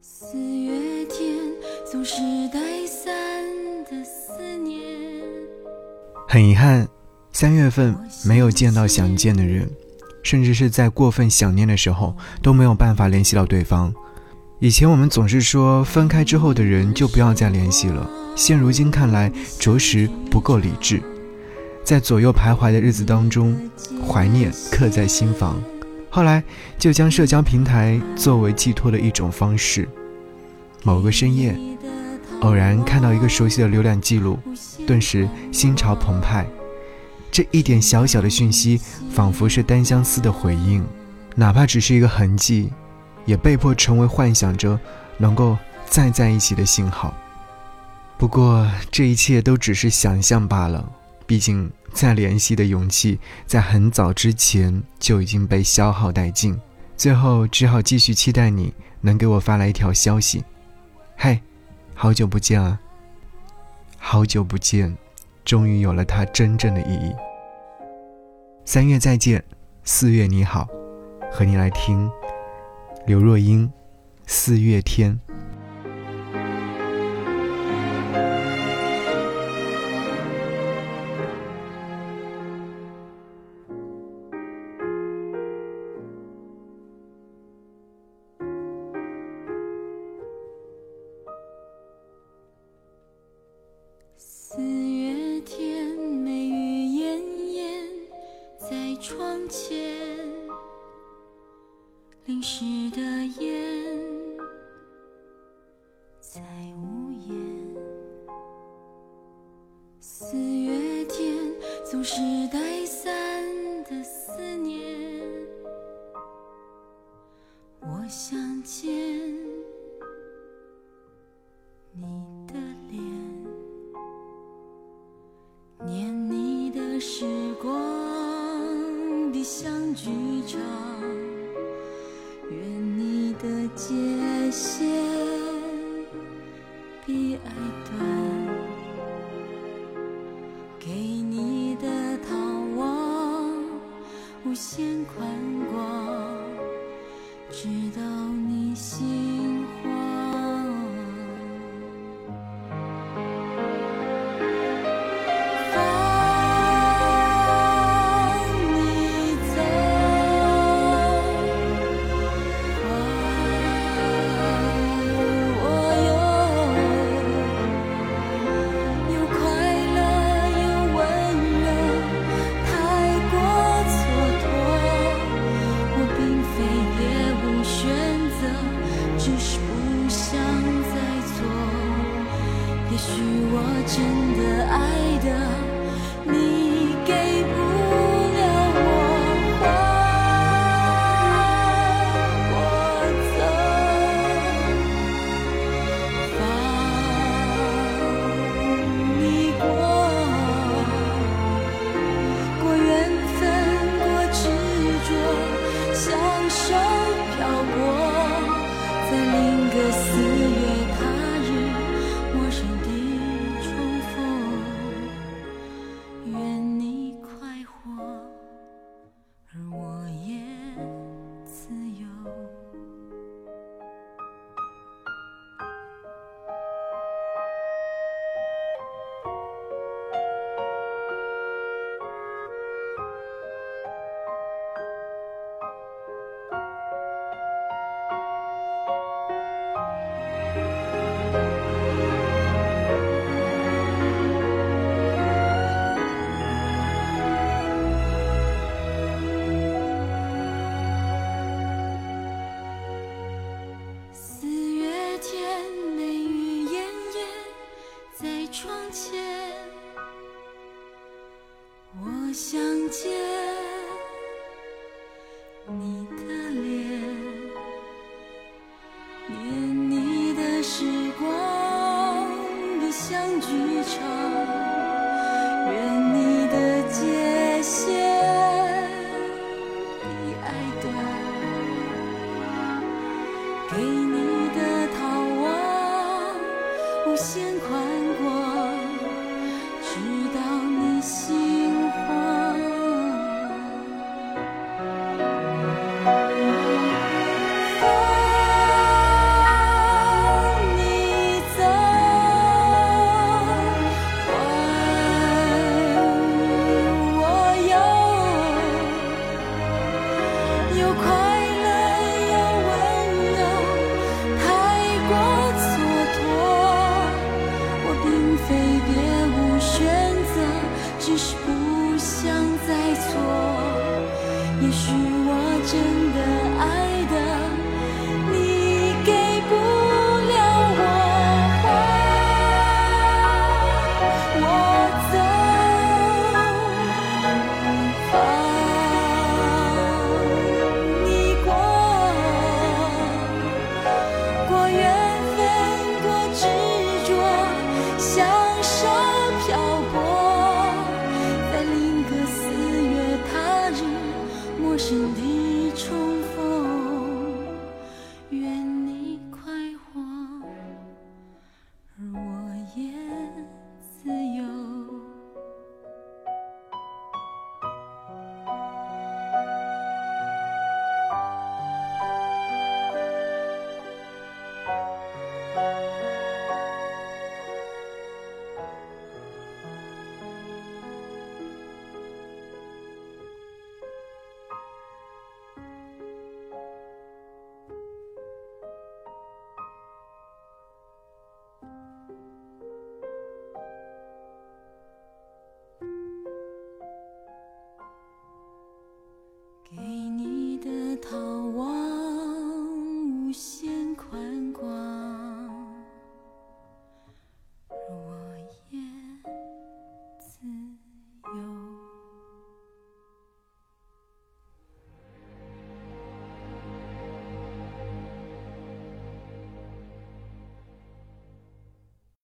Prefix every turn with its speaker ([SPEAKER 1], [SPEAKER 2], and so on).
[SPEAKER 1] 四月天总是带伞的思念。
[SPEAKER 2] 很遗憾，三月份没有见到想见的人，甚至是在过分想念的时候都没有办法联系到对方。以前我们总是说分开之后的人就不要再联系了，现如今看来着实不够理智。在左右徘徊的日子当中，怀念刻在心房。后来就将社交平台作为寄托的一种方式。某个深夜，偶然看到一个熟悉的浏览记录，顿时心潮澎湃。这一点小小的讯息，仿佛是单相思的回应，哪怕只是一个痕迹，也被迫成为幻想着能够再在一起的信号。不过这一切都只是想象罢了，毕竟。再联系的勇气，在很早之前就已经被消耗殆尽，最后只好继续期待你能给我发来一条消息。嘿，好久不见啊！好久不见，终于有了它真正的意义。三月再见，四月你好，和你来听刘若英《四月天》。
[SPEAKER 1] 湿的烟在屋檐。四月天，总是带伞的思念，我想见。界限比爱短，给你的逃亡无限宽广，直到你心慌。爱的